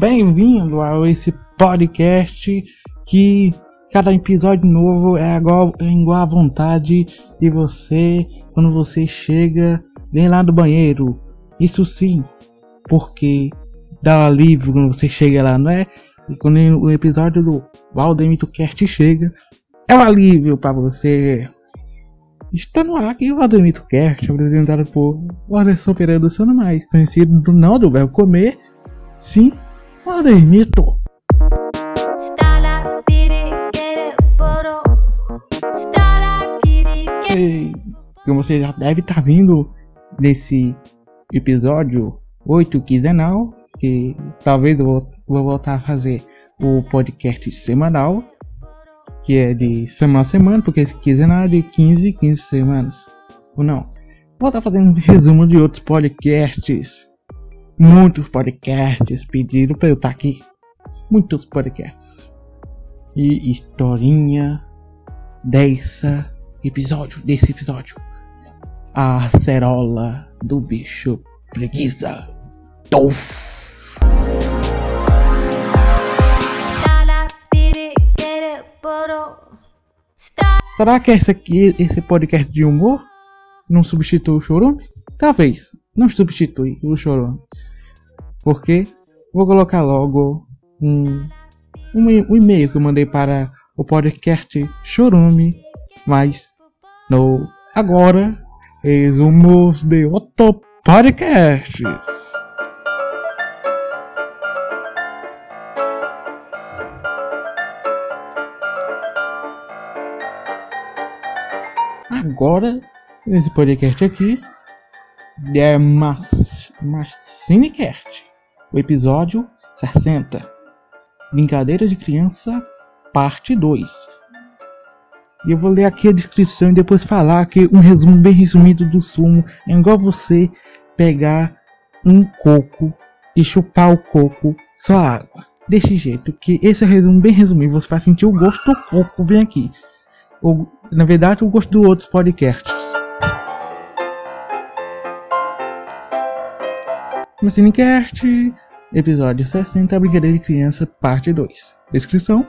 bem-vindo a esse podcast que cada episódio novo é igual, é igual à vontade de você quando você chega vem lá do banheiro. Isso sim, porque dá alívio quando você chega lá, não é? E quando o episódio do Valdemito Cast chega, é um alívio para você. Está no ar aqui o Valdemito Cast, apresentado por Anderson Pereira do Sono Mais, conhecido do não do verbo comer, sim, Valdemito. E, como você já deve estar tá vindo nesse episódio 8 quinzenal, que talvez eu vou, vou voltar a fazer o podcast semanal, que é de semana a semana, porque esse quinzenal é de 15 15 semanas. Ou não? Vou estar fazendo um resumo de outros podcasts. Muitos podcasts pediram para eu estar aqui. Muitos podcasts. E historinha dessa episódio, desse episódio. A cerola do bicho preguiça. Tof. Será que esse aqui, esse podcast de humor não substitui o chorume? Talvez, não substitui o chorume. Porque vou colocar logo um, um, e-mail que eu mandei para o podcast Chorume, mas no agora resumos de outro podcast. Agora, nesse podcast aqui, é Marcinecast, o episódio 60. Brincadeira de criança, parte 2. E eu vou ler aqui a descrição e depois falar que um resumo bem resumido do sumo é igual você pegar um coco e chupar o coco só água. Desse jeito, que esse é o resumo bem resumido, você vai sentir o gosto do coco bem aqui. Ou, na verdade, o gosto dos outros podcasts. No Cinecast, episódio 60, Brincadeira de Criança, parte 2. Descrição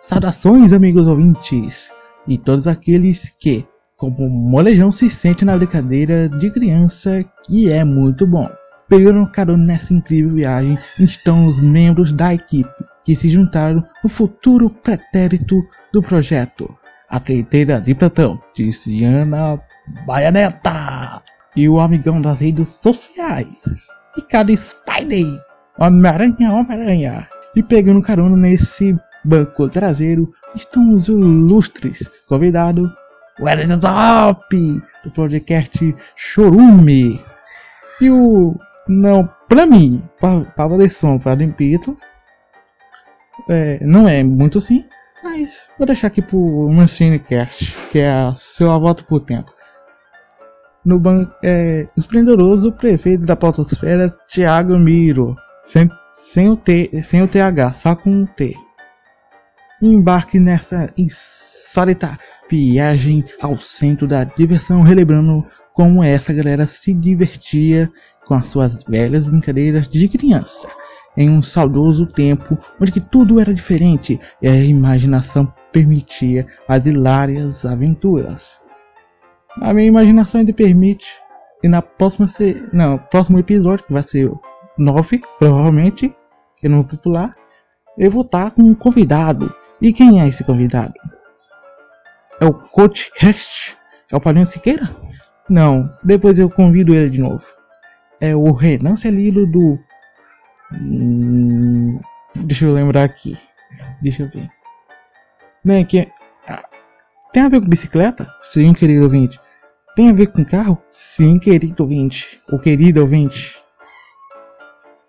Saudações, amigos ouvintes, e todos aqueles que, como molejão, se sente na brincadeira de criança, que é muito bom. Pegando carona nessa incrível viagem estão os membros da equipe que se juntaram no futuro pretérito do projeto. A treiteira de Platão, Tiziana Baianeta, e o amigão das redes sociais, e cada Spider, Homem-Aranha, Homem-Aranha, e pegando carona nesse banco traseiro estão os ilustres convidados Wellington Top do podcast Chorume. E o não para mim som para Limpito é, não é muito assim mas vou deixar aqui pro Mancinecast que é a seu voto por tempo no banco é, esplendoroso prefeito da Potosfera Thiago Miro sem, sem o T sem o TH só com o T embarque nessa insólita viagem ao centro da diversão, relembrando como essa galera se divertia com as suas velhas brincadeiras de criança, em um saudoso tempo onde que tudo era diferente e a imaginação permitia as hilárias aventuras. A minha imaginação ainda permite, e na próxima ser, não, próximo episódio, que vai ser 9, provavelmente, que não vou popular, eu vou estar com um convidado e quem é esse convidado? É o Coach Cast? É o Paulinho Siqueira? Não, depois eu convido ele de novo. É o Renan Celilo do. Hum, deixa eu lembrar aqui. Deixa eu ver. Bem, que. Tem a ver com bicicleta? Sim, querido ouvinte. Tem a ver com carro? Sim, querido ouvinte. Ou querido ouvinte.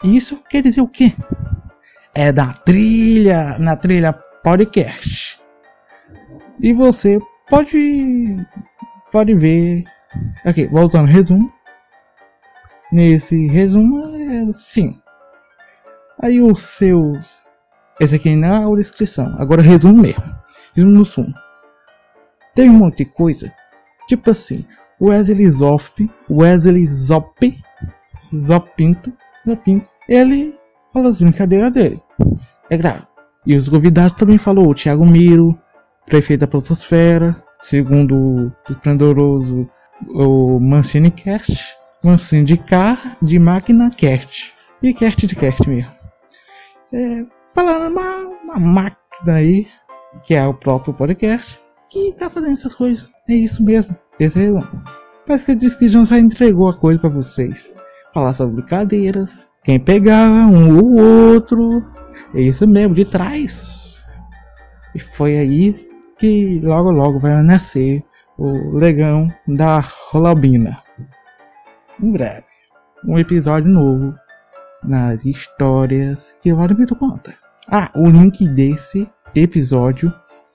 Isso quer dizer o quê? É da trilha, na trilha podcast. E você pode pode ver aqui, voltando resumo. Nesse resumo é sim. Aí os seus esse aqui na é descrição. Agora resumo mesmo. Resumo no sumo. Tem um monte de coisa. Tipo assim, Wesley Zop, Wesley Zop, Zopinto, Zopinto, ele fala as brincadeiras dele. É claro. E os convidados também falou o Thiago Miro, prefeito da Protosfera, segundo o esplendoroso o Mancini Cast, Mancini de car, de máquina cast. E cast de cast mesmo. É, falando uma, uma máquina aí, que é o próprio podcast, que tá fazendo essas coisas. É isso mesmo. O Parece que a descrição já entregou a coisa para vocês. Falar sobre brincadeiras, quem pegava um ou outro. É isso mesmo, de trás. E foi aí que logo logo vai nascer o legão da Rolabina. Em breve, um episódio novo nas histórias que o Valdemiro conta. Ah, o link desse episódio,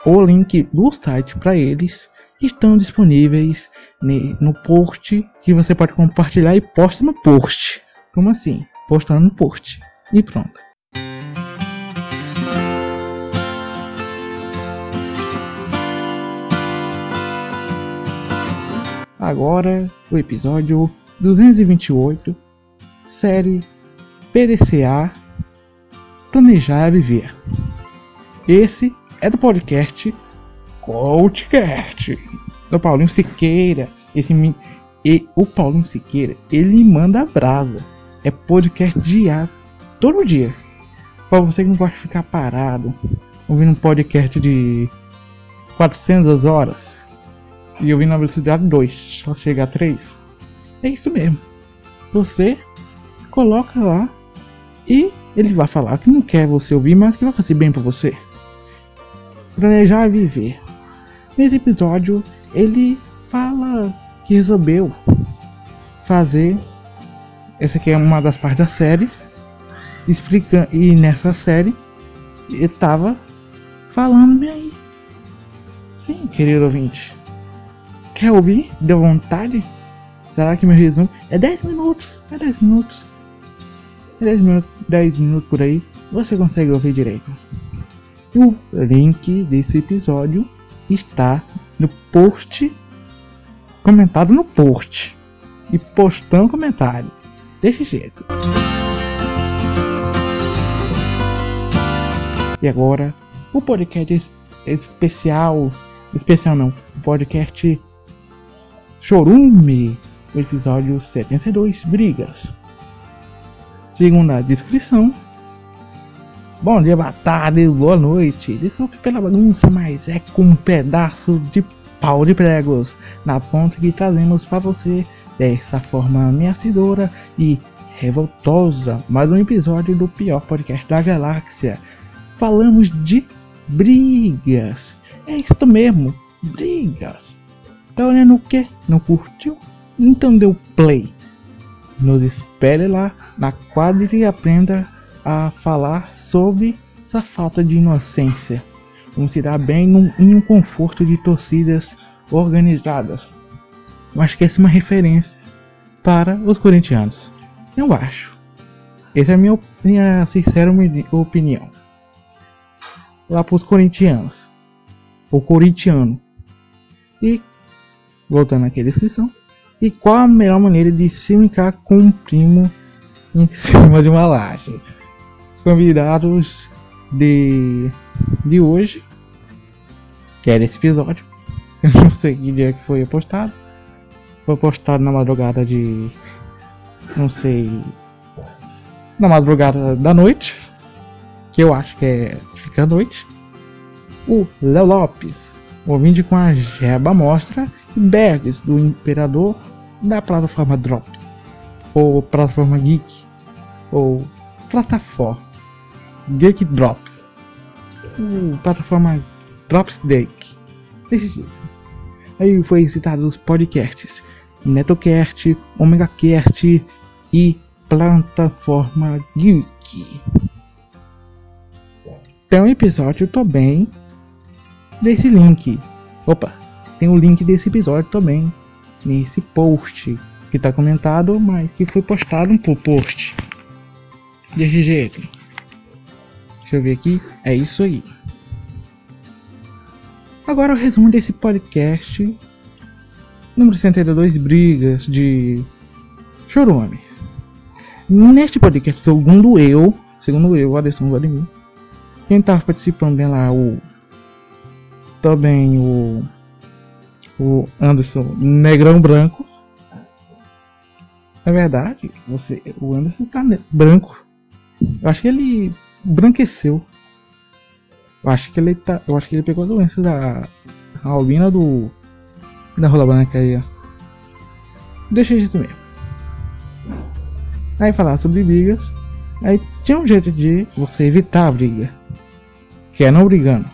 o link do site para eles estão disponíveis no post que você pode compartilhar e posta no post. Como assim? Postando no post. E pronto. Agora o episódio 228, série PDCA Planejar Viver. Esse é do podcast Coachcast do Paulinho Siqueira. Esse e o Paulinho Siqueira, ele manda brasa. É podcast diário, todo dia. Para você que não gosta de ficar parado, ouvindo um podcast de 400 horas e eu vim na velocidade 2, só chega a 3. É isso mesmo. Você coloca lá e ele vai falar que não quer você ouvir, mas que vai fazer bem para você. Planejar viver. Nesse episódio, ele fala que resolveu fazer. Essa aqui é uma das partes da série. Explicando. E nessa série, ele tava falando-me aí. Sim, querido ouvinte. Quer ouvir? Deu vontade? Será que meu resumo é 10 minutos? É 10 minutos. É 10 minutos, 10 minutos por aí. Você consegue ouvir direito. O link desse episódio está no post comentado no post e postando comentário. Desse jeito. E agora, o podcast especial. Especial não, o podcast Chorume, episódio 72, Brigas. Segundo a descrição. Bom dia, boa tarde, boa noite. Desculpe pela bagunça, mas é com um pedaço de pau de pregos na ponta que trazemos para você dessa forma ameaçadora e revoltosa. Mais um episódio do pior podcast da galáxia. Falamos de brigas. É isso mesmo, brigas. Tá olhando o que? Não curtiu? Então deu play. Nos espere lá na quadra e aprenda a falar sobre essa falta de inocência. Como se dá bem num, em um conforto de torcidas organizadas. Eu acho que essa é uma referência para os corintianos. Eu acho. Essa é a minha, minha sincera opinião. Lá para os corintianos. O corintiano. E voltando aqui à descrição. E qual a melhor maneira de se brincar com um primo em cima de uma laje? Convidados de, de hoje, que era esse episódio, eu não sei que dia que foi postado. Foi postado na madrugada de. Não sei. Na madrugada da noite. Que eu acho que é. Fica à noite. O Léo Lopes. Ouvinte com a Jeba Mostra Bergs do Imperador da plataforma Drops, ou plataforma Geek, ou plataforma Geek Drops, ou plataforma Drops jeito. Aí foi citado os podcasts NetoCast, OmegaCast e plataforma Geek. Tem um episódio também desse link. Opa, tem o link desse episódio também nesse post que está comentado, mas que foi postado no post. Desse jeito. Deixa eu ver aqui. É isso aí. Agora o resumo desse podcast. Número 182 Brigas de Chorume. Neste podcast, segundo eu, segundo eu, Adesson Vladimir. Quem tava participando bem lá, o. Também o. O Anderson Negrão Branco. É verdade, você, o Anderson tá branco. Eu acho que ele branqueceu. Eu acho que ele tá. Eu acho que ele pegou a doença da a albina do. Da rola branca aí, ó. Deixa jeito mesmo. Aí falar sobre brigas. Aí tinha um jeito de você evitar a briga. Que é não brigando.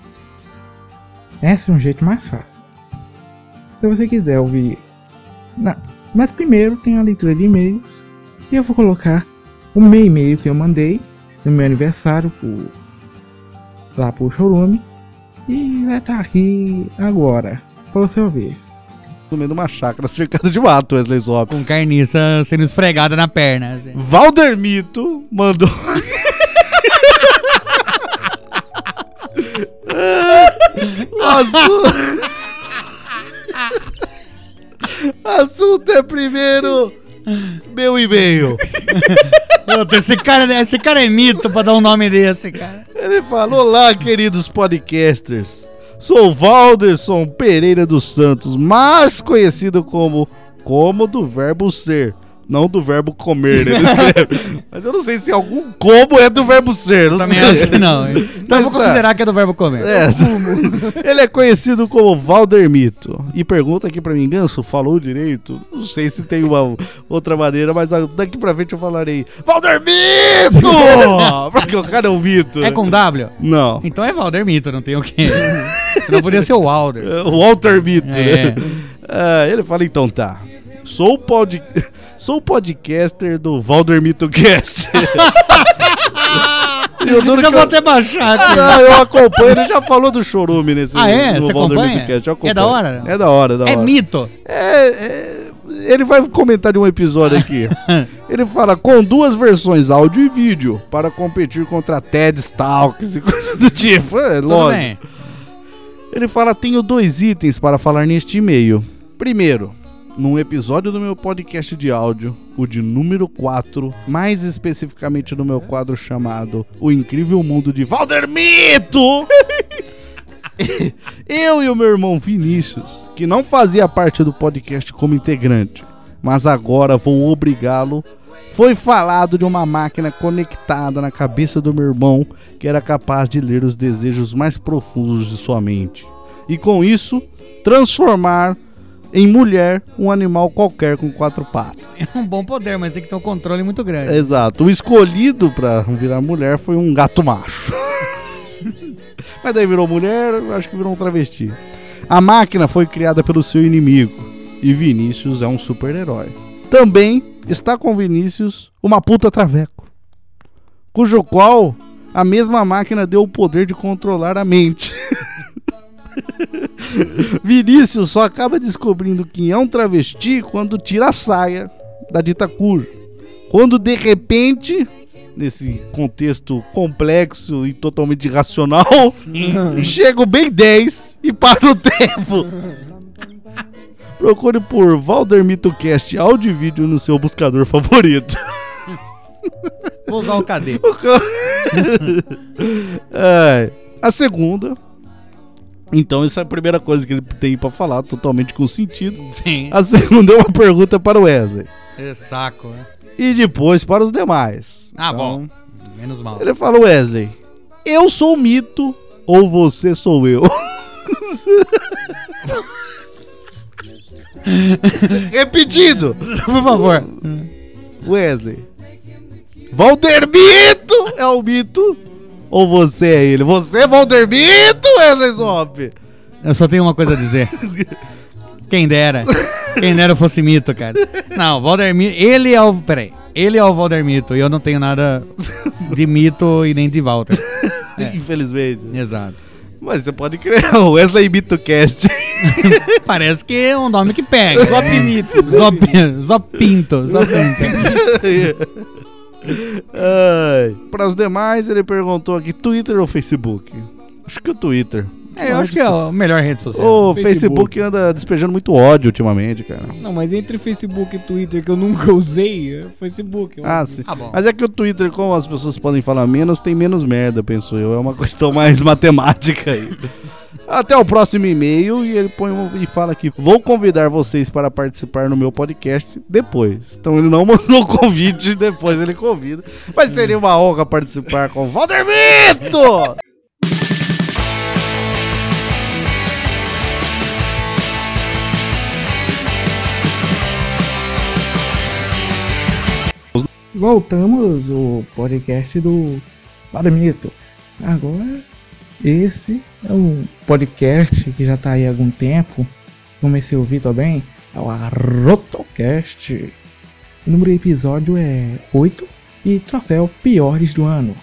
Esse é um jeito mais fácil. Se você quiser ouvir. Não. Mas primeiro tem a leitura de e-mails. E eu vou colocar o meu e-mail que eu mandei no meu aniversário por, lá pro showroom. E vai estar tá aqui agora, pra você ouvir. No meio de uma chácara cercada de mato, Wesley Zop. Com carniça sendo esfregada na perna. Assim. Valdermito mandou. Assunto... Assunto é primeiro meu e-mail. esse, cara, esse cara é mito pra dar um nome desse, cara. Ele falou: Olá, queridos podcasters. Sou Valderson Pereira dos Santos, mais conhecido como Como do Verbo Ser não do verbo comer, né? Ele escreve. Mas eu não sei se algum como é do verbo ser. Não Também sei. acho que não. Então eu vou tá. considerar que é do verbo comer. É. Ele é conhecido como Valdermito. E pergunta aqui pra mim, Ganso, falou direito? Não sei se tem uma outra maneira, mas daqui pra frente eu falarei Valdermito! Porque o cara é um mito. É com W? Não. Então é Valdermito, não tem o quê. Senão poderia ser o Walder. É, o Walter Mito, é. né? Ah, ele fala, então tá. Sou, pod... Sou podcaster do Valdermito Cast. eu já vou eu... até baixar aqui. Eu acompanho, ele já falou do Chorume nesse Ah, é? No Você acompanha? Cast, é da hora? É da hora, é da é hora. É mito? É, é, Ele vai comentar de um episódio aqui. ele fala com duas versões, áudio e vídeo, para competir contra TED Stalks e coisa do tipo. É, lógico. Bem. Ele fala: tenho dois itens para falar neste e-mail. Primeiro, num episódio do meu podcast de áudio, o de número 4, mais especificamente no meu quadro chamado O Incrível Mundo de Valdermito. Eu e o meu irmão Vinícius, que não fazia parte do podcast como integrante, mas agora vou obrigá-lo. Foi falado de uma máquina conectada na cabeça do meu irmão que era capaz de ler os desejos mais profundos de sua mente. E com isso, transformar em mulher um animal qualquer com quatro patas. É um bom poder, mas tem que ter um controle muito grande. Exato. O escolhido para virar mulher foi um gato macho. mas daí virou mulher, acho que virou um travesti. A máquina foi criada pelo seu inimigo e Vinícius é um super-herói. Também está com Vinícius uma puta traveco, cujo qual a mesma máquina deu o poder de controlar a mente. Vinícius só acaba descobrindo que é um travesti quando tira a saia da dita cuja. Quando de repente, nesse contexto complexo e totalmente irracional, chega o bem 10 e para o tempo. Procure por Valdermito Cast áudio e vídeo no seu buscador favorito. Vou usar o KD. a segunda então, essa é a primeira coisa que ele tem para falar, totalmente com sentido. Sim. A segunda é uma pergunta para o Wesley. É saco, né? E depois para os demais. Ah, então, bom. Menos mal. Ele fala, Wesley, eu sou mito ou você sou eu? Repetido. Por favor. Wesley. Valdermito é o mito ou você é ele? Você é Valdermito, Wesley Zop? Eu só tenho uma coisa a dizer. Quem dera. Quem dera fosse mito, cara. Não, Valdermito. Ele é o. Peraí. Ele é o Valdermito e eu não tenho nada de mito e nem de Walter. É. Infelizmente. Exato. Mas você pode criar o Wesley Mitocast. Parece que é um nome que pega. Zop Mito. Zop, Zopinto. Zopinto. Para os demais, ele perguntou aqui: Twitter ou Facebook? Acho que o Twitter. É, eu acho que é a melhor rede social. O Facebook. Facebook anda despejando muito ódio ultimamente, cara. Não, mas entre Facebook e Twitter, que eu nunca usei, é Facebook. Ah, sim. Ah, mas é que o Twitter, como as pessoas podem falar menos, tem menos merda, penso eu. É uma questão mais matemática aí. Até o próximo e-mail e ele põe um, e fala aqui: Vou convidar vocês para participar no meu podcast depois. Então ele não mandou convite, depois ele convida. Mas seria uma honra participar com o Valdermito! Voltamos o podcast do Valdermito. Agora esse é um podcast que já está aí há algum tempo. Comecei a ouvir também. É o Arrotocast. O número de episódio é 8 e troféu piores do ano.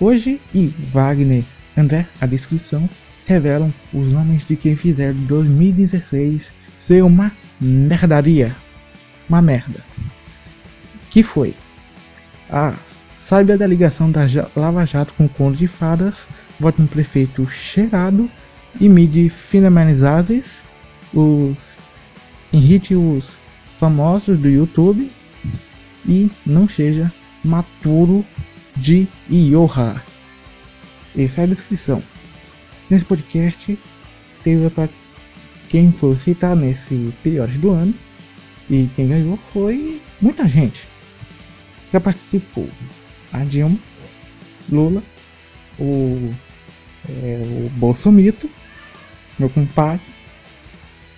Hoje, e Wagner André, a descrição, revelam os nomes de quem fizeram 2016 ser uma merdaria. Uma merda. Que foi? A saiba da ligação da Lava Jato com o Conto de Fadas vote no prefeito cheirado e mide finalizazes os irrite os famosos do YouTube e não seja maturo de Ioha. Essa é a descrição. Nesse podcast teve para quem foi citado nesse período do ano e quem ganhou foi muita gente. Já participou a Dilma, Lula, o é, o Bolsomito, meu compadre,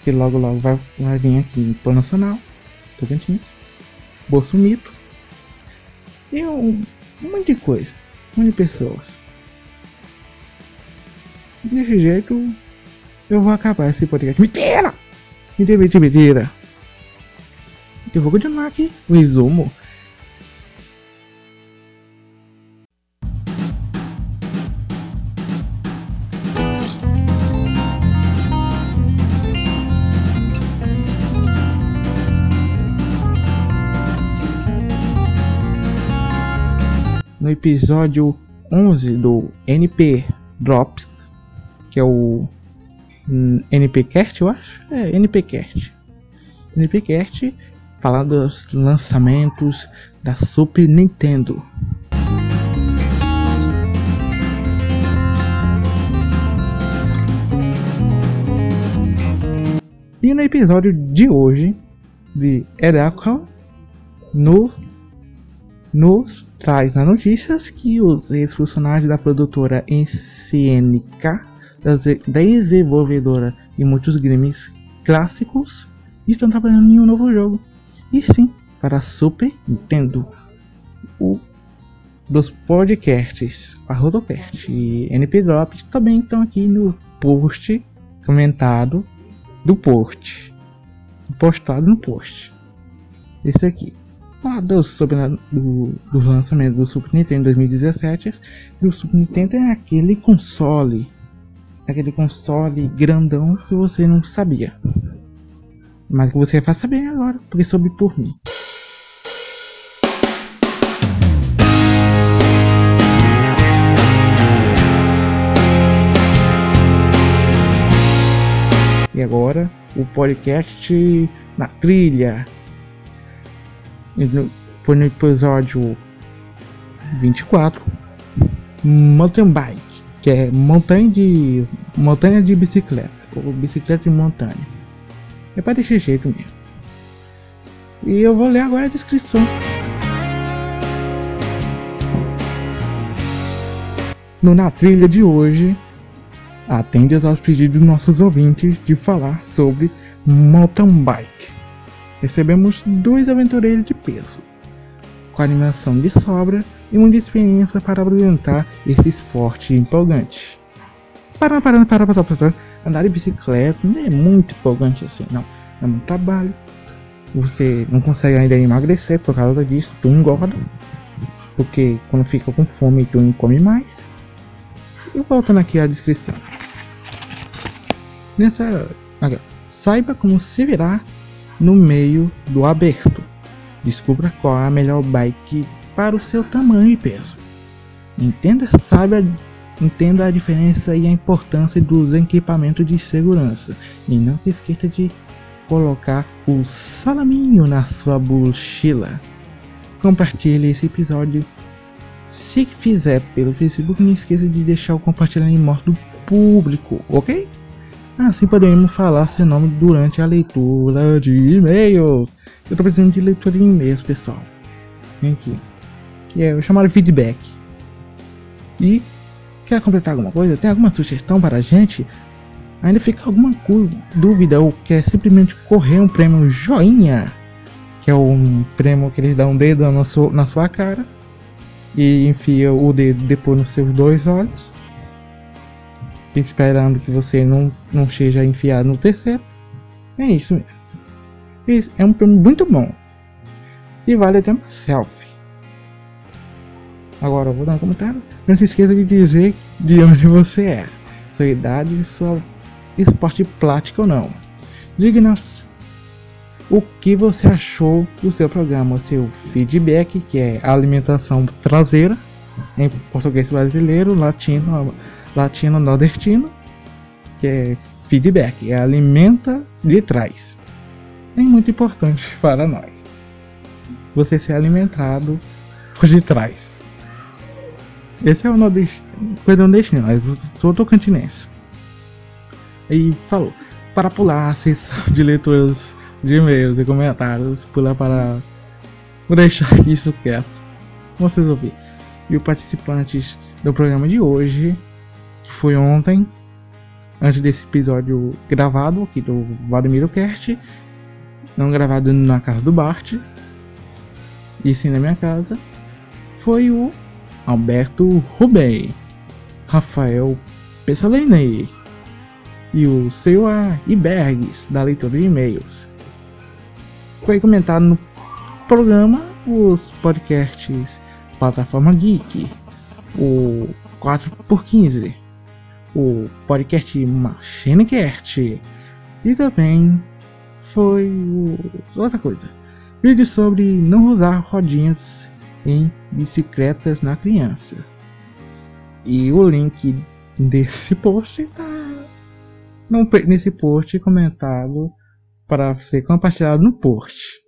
que logo logo vai, vai vir aqui em Plano Nacional, Tocantins, Bolsomito, e um, um monte de coisa, um monte de pessoas. Desse jeito, eu vou acabar esse podcast. Mentira! Mentira, mentira, mentira! Eu vou continuar aqui o resumo episódio 11 do NP Drops, que é o NPcast, eu acho. É, NPcast. NPcast falar dos lançamentos da Super Nintendo. E no episódio de hoje de Eracle, no nos traz nas notícias que os ex-funcionários da produtora NCNK, da desenvolvedora de muitos games clássicos, estão trabalhando em um novo jogo. E sim, para Super Nintendo. O dos podcasts, a Rodocast e NP Drops também estão aqui no post comentado do post. Postado no post. Esse aqui falados sobre a, do, do lançamento do Super Nintendo em 2017. E o Super Nintendo é aquele console, aquele console grandão que você não sabia, mas que você vai saber agora, porque soube por mim. E agora o podcast na trilha foi no episódio 24. Mountain Bike, que é montanha de montanha de bicicleta, ou bicicleta de montanha. É para deixar jeito mesmo. E eu vou ler agora a descrição. No Na Trilha de hoje, atende aos pedidos dos nossos ouvintes de falar sobre mountain bike recebemos dois aventureiros de peso, com animação de sobra e muita experiência para apresentar esse esporte empolgante. Para, para, para, para, para, andar de bicicleta não é muito empolgante assim, não. É muito trabalho. Você não consegue ainda emagrecer por causa disso, tu engorda. Porque quando fica com fome tu não come mais. E voltando aqui à descrição. Nessa. Aqui, saiba como se virar no meio do aberto. Descubra qual é a melhor bike para o seu tamanho e peso. Entenda, saiba entenda a diferença e a importância dos equipamentos de segurança. E não se esqueça de colocar o salaminho na sua mochila. Compartilhe esse episódio. Se fizer pelo Facebook, não esqueça de deixar o compartilhamento em modo público, ok? Assim poderemos falar seu nome durante a leitura de e-mails. Eu tô precisando de leitura de e-mails, pessoal. Vem aqui. Que é o chamado feedback. E quer completar alguma coisa? Tem alguma sugestão para a gente? Ainda fica alguma dúvida ou quer simplesmente correr um prêmio joinha? Que é um prêmio que eles dão um dedo na sua, na sua cara e enfia o dedo depois nos seus dois olhos, esperando que você não, não seja enfiado no terceiro. É isso mesmo. Isso é um prêmio muito bom e vale até uma selfie. Agora eu vou dar um comentário. Não se esqueça de dizer de onde você é, sua idade, sua esporte plástico ou não. Diga-nos o que você achou do seu programa, seu feedback, que é alimentação traseira, em português brasileiro, latino, latino nordestino, que é feedback, é alimenta de trás. É muito importante para nós. Você ser alimentado por de trás. Esse é o nordestino, coisa nordestina, mas sou tocantinense. E falou, para pular a sessão de leituras de e-mails e comentários, pular para vou deixar isso quieto. Vocês ouvir. E os participantes do programa de hoje, foi ontem, antes desse episódio gravado aqui do Vladimir Cast, não gravado na casa do Bart, e sim na minha casa, foi o Alberto Rubem, Rafael Pessalene e o seu Ibergues, da leitura de e-mails. Foi comentado no programa os podcasts Plataforma Geek, o 4x15, o podcast MachineCast e também foi o... outra coisa, vídeo sobre não usar rodinhas em bicicletas na criança. E o link desse post tá nesse post comentado para ser compartilhado no post.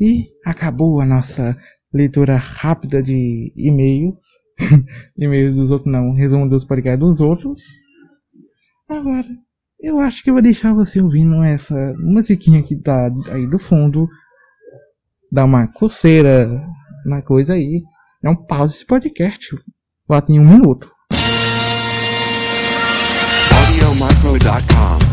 E acabou a nossa leitura rápida de e-mails. e-mails dos outros não, resumo dos podcasts dos outros. Agora, eu acho que eu vou deixar você ouvindo essa musiquinha que tá aí do fundo dá uma coceira na coisa aí. É um pause esse podcast. Lá tem um minuto. AudioMicro.com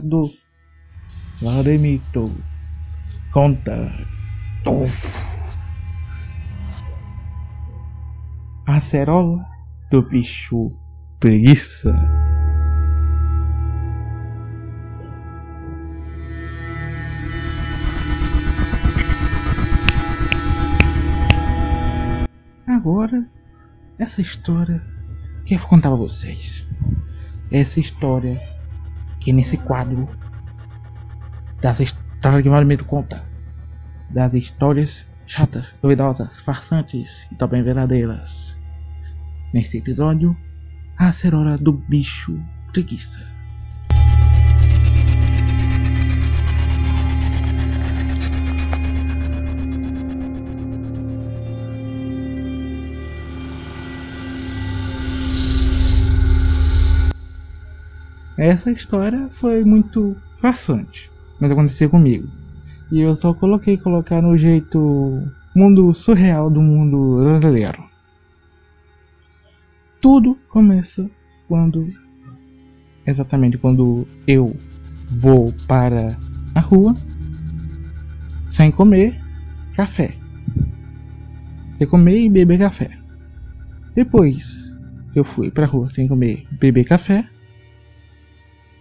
do Vladimito conta Tofo Acerola do bicho preguiça Agora, essa história que eu vou contar pra vocês. Essa história que nesse quadro das histórias que Vale Medo conta. Das histórias chatas, duvidosas, farsantes e também verdadeiras. Nesse episódio, a cerora do bicho preguiça. Essa história foi muito façante, mas aconteceu comigo. E eu só coloquei colocar no jeito mundo surreal do mundo brasileiro. Tudo começa quando exatamente quando eu vou para a rua sem comer café. Sem comer e beber café. Depois que eu fui para a rua sem comer e beber café,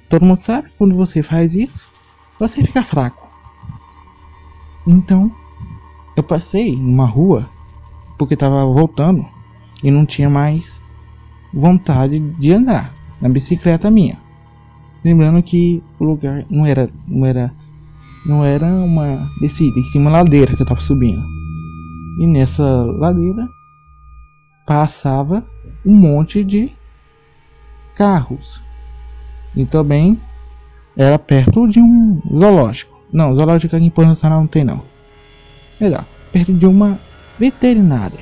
todo mundo sabe quando você faz isso, você fica fraco. Então, eu passei numa rua porque estava voltando e não tinha mais vontade de andar na bicicleta minha. Lembrando que o lugar não era não era não era uma descida, em cima ladeira que eu estava subindo. E nessa ladeira passava um monte de carros. E também era perto de um zoológico. Não, zoológico aqui em Nacional não tem não. Melhor, perto de uma veterinária.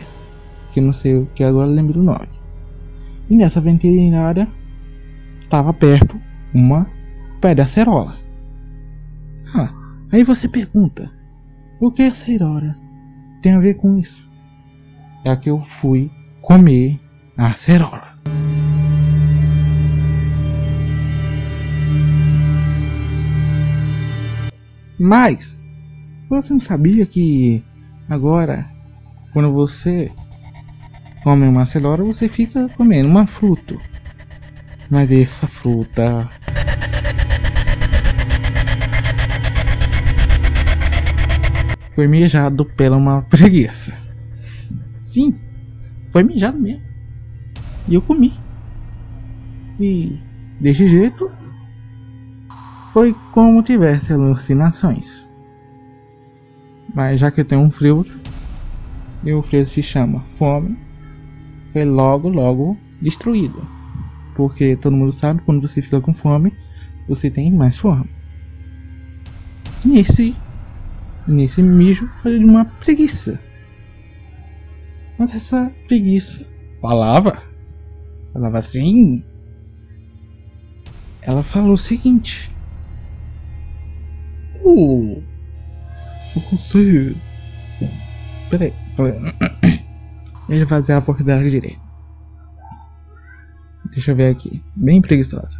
Que não sei o que agora lembro o nome. E nessa veterinária estava perto uma pé de acerola. Ah, aí você pergunta, o que a acerola tem a ver com isso? É que eu fui comer a acerola. Mas você não sabia que agora quando você come uma acerola você fica comendo uma fruta. Mas essa fruta foi mijado pela uma preguiça. Sim, foi mijado mesmo. E eu comi. E desse jeito foi como tivesse alucinações. Mas já que eu tenho um frio, e o frio se chama fome, foi logo, logo destruído. Porque todo mundo sabe quando você fica com fome, você tem mais fome. Nesse, nesse mijo foi de uma preguiça. Mas essa preguiça falava, falava assim. Ela falou o seguinte: O. O conselho. Peraí, ele fazer a porta da direita. Deixa eu ver aqui. Bem preguiçosa.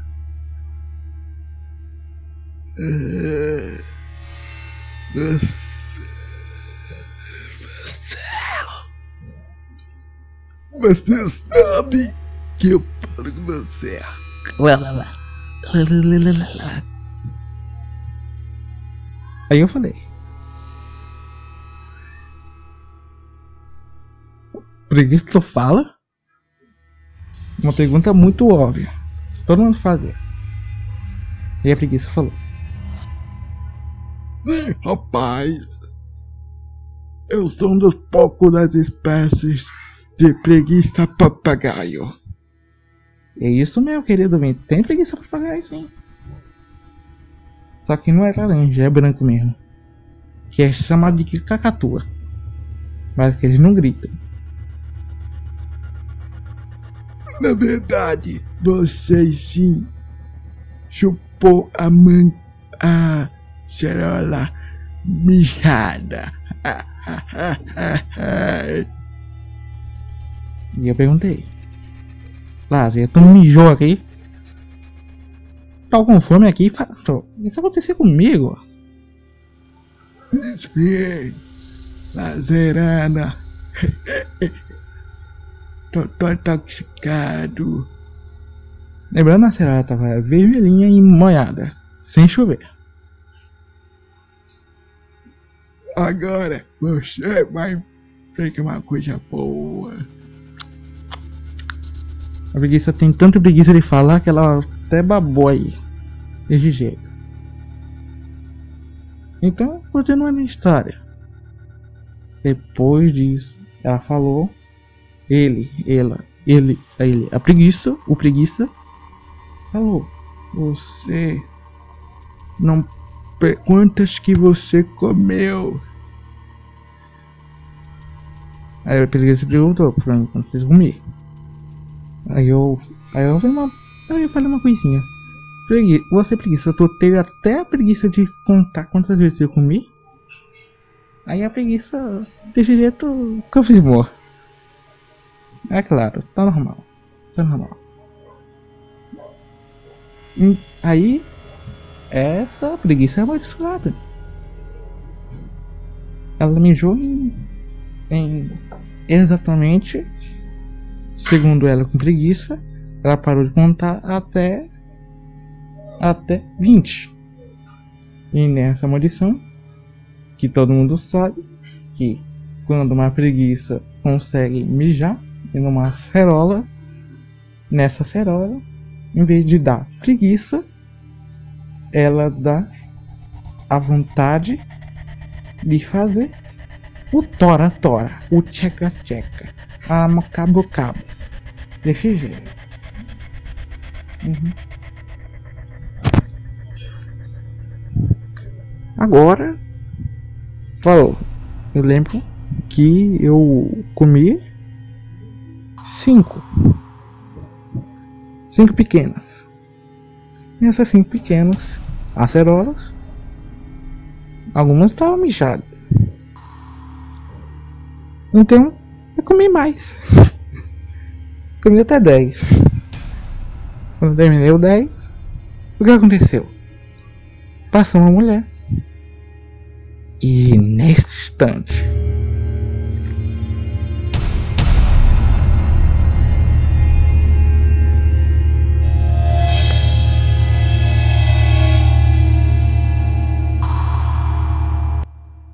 Você sabe que eu falo com você. Aí eu falei. Preguiça tu fala? Uma pergunta muito óbvia. Todo mundo fazia. E a preguiça falou. Rapaz, eu sou um dos poucos das espécies de preguiça papagaio. É isso, meu querido. Tem preguiça papagaio sim. Só que não é laranja, é branco mesmo. Que é chamado de cacatua. Mas que eles não gritam. Na verdade, você sim chupou a man... a cerola mijada. E eu perguntei. Lázaro, tu mijou aqui? Tá com fome aqui? Tô- Isso aconteceu comigo. Sim, Lazerana. tô, tô intoxicado. Lembrando, a cerola tava vermelhinha e molhada. Sem chover. Agora você vai pegar uma coisa boa. A preguiça tem tanta preguiça de falar que ela até babou aí. Desse jeito. Então, continuando a história. Depois disso, ela falou. Ele, ela, ele, ele, a preguiça, o preguiça, falou: Você não. Quantas que você comeu? Aí a preguiça perguntou pra mim quantas eu comi. Aí eu. Aí eu falei uma. Eu falei uma coisinha. Pregui você preguiça, tu teve até a preguiça de contar quantas vezes eu comi? Aí a preguiça desse jeito confirmou. É claro, tá normal. Tá normal. Hum, aí, essa preguiça é amaldiçoada. Ela mijou em, em exatamente, segundo ela com preguiça, ela parou de contar até até 20. E nessa maldição, que todo mundo sabe que quando uma preguiça consegue mijar em uma cerola, nessa cerola, em vez de dar preguiça, ela dá a vontade de fazer o tora-tora, o tcheca-tcheca, a macabo-cabo. Desse jeito. Uhum. Agora, falou. Eu lembro que eu comi cinco. Cinco pequenas. E essas cinco pequenas acerolas, algumas estavam mijadas. Então, eu comi mais. comi até dez. Quando terminei o dez, o que aconteceu? Passou uma mulher e nesse instante,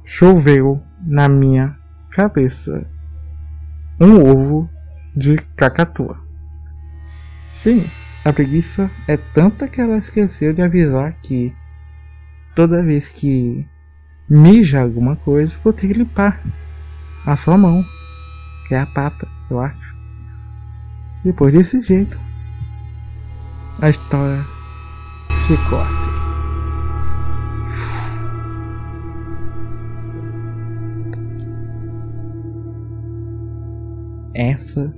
choveu na minha cabeça um ovo de cacatua. Sim, a preguiça é tanta que ela esqueceu de avisar que toda vez que mija alguma coisa, vou ter que limpar a sua mão, que é a pata, eu acho. Depois desse jeito, a história ficou assim. Essa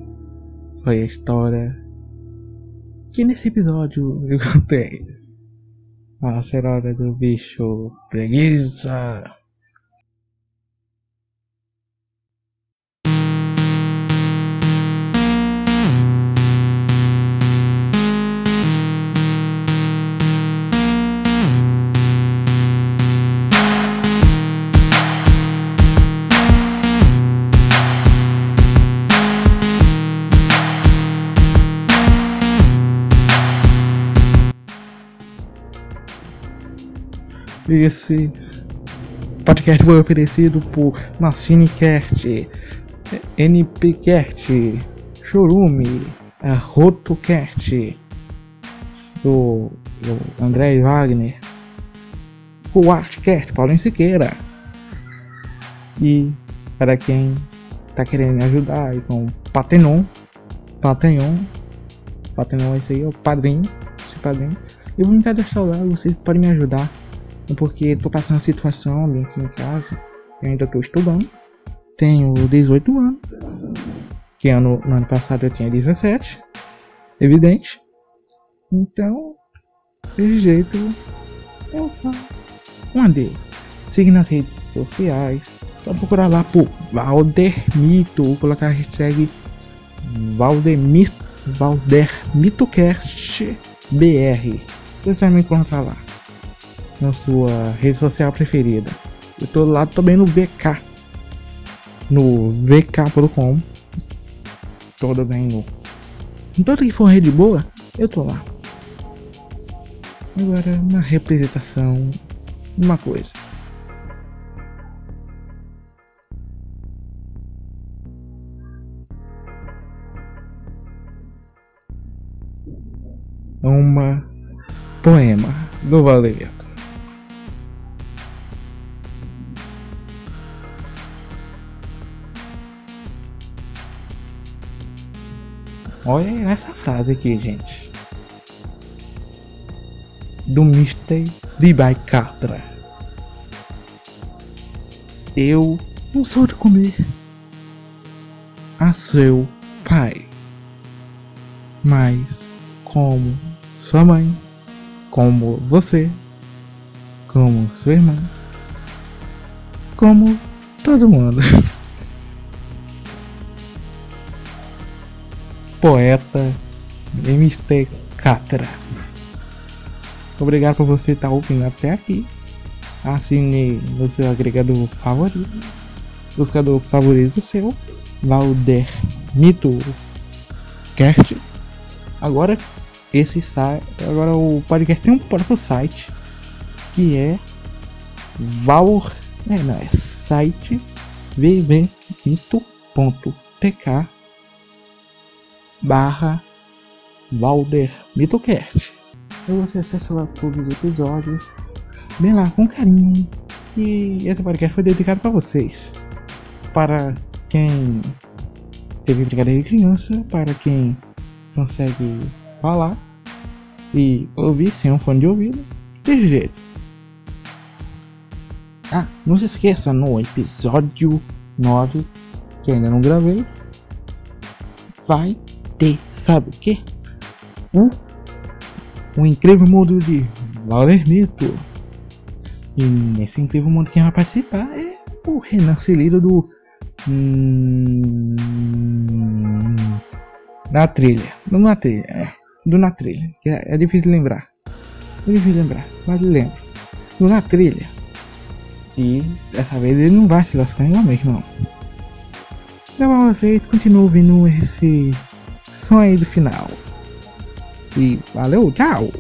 foi a história que nesse episódio eu contei. A ser hora do bicho preguiça. Esse podcast foi oferecido por MacineCast, NPCast, Chorume, RotoCast, do, do André Wagner, o Paulo Siqueira. E para quem está querendo me ajudar aí com Patenon, Patenon, Patenon, esse aí é o padrinho, esse padrinho. Eu vou me cadastrar lá, vocês podem me ajudar porque estou passando a situação bem aqui em casa. Eu ainda estou estudando. Tenho 18 anos. Que ano, no ano passado eu tinha 17. Evidente. Então, desse jeito, eu falo um adeus. Siga nas redes sociais. Só procurar lá por Valdermito. Vou colocar a hashtag Valdermito, ValdermitoCastBR. Você vai me encontrar lá na sua rede social preferida. Eu tô lá também no VK. No vk.com. Tô também no. Toda que for rede boa, eu tô lá. Agora, uma representação. Uma coisa. Uma poema do Valerio. Olha essa frase aqui, gente. Do Mr. de Baikatra. Eu não sou de comer a seu pai, mas como sua mãe como você, como sua irmã, como todo mundo. Poeta MST Catra. Obrigado por você estar ouvindo até aqui. Assine no seu agregador favorito. Buscador favorito seu. Valder Mito Cast. Agora esse site. Agora o podcast tem um próprio site. Que é Val. É, não, é site vvmito.tk barra Valder Mitocast. E você acessa lá todos os episódios, bem lá com carinho. E esse podcast foi dedicado para vocês. Para quem teve brincadeira de criança, para quem consegue falar e ouvir sem um fone de ouvido, desse jeito. Ah, não se esqueça, no episódio 9, que ainda não gravei, vai ter, sabe o que? O, o incrível mundo de Laudermito. E nesse incrível mundo quem vai participar é o Renan Celiro do. Hum, na trilha. Na trilha, é. Do na trilha. É, é difícil lembrar. É difícil lembrar, mas lembro. Do na trilha. E dessa vez ele não vai se lascar igualmente, não. Então vocês, continuem ouvindo esse aí do final. E valeu, tchau!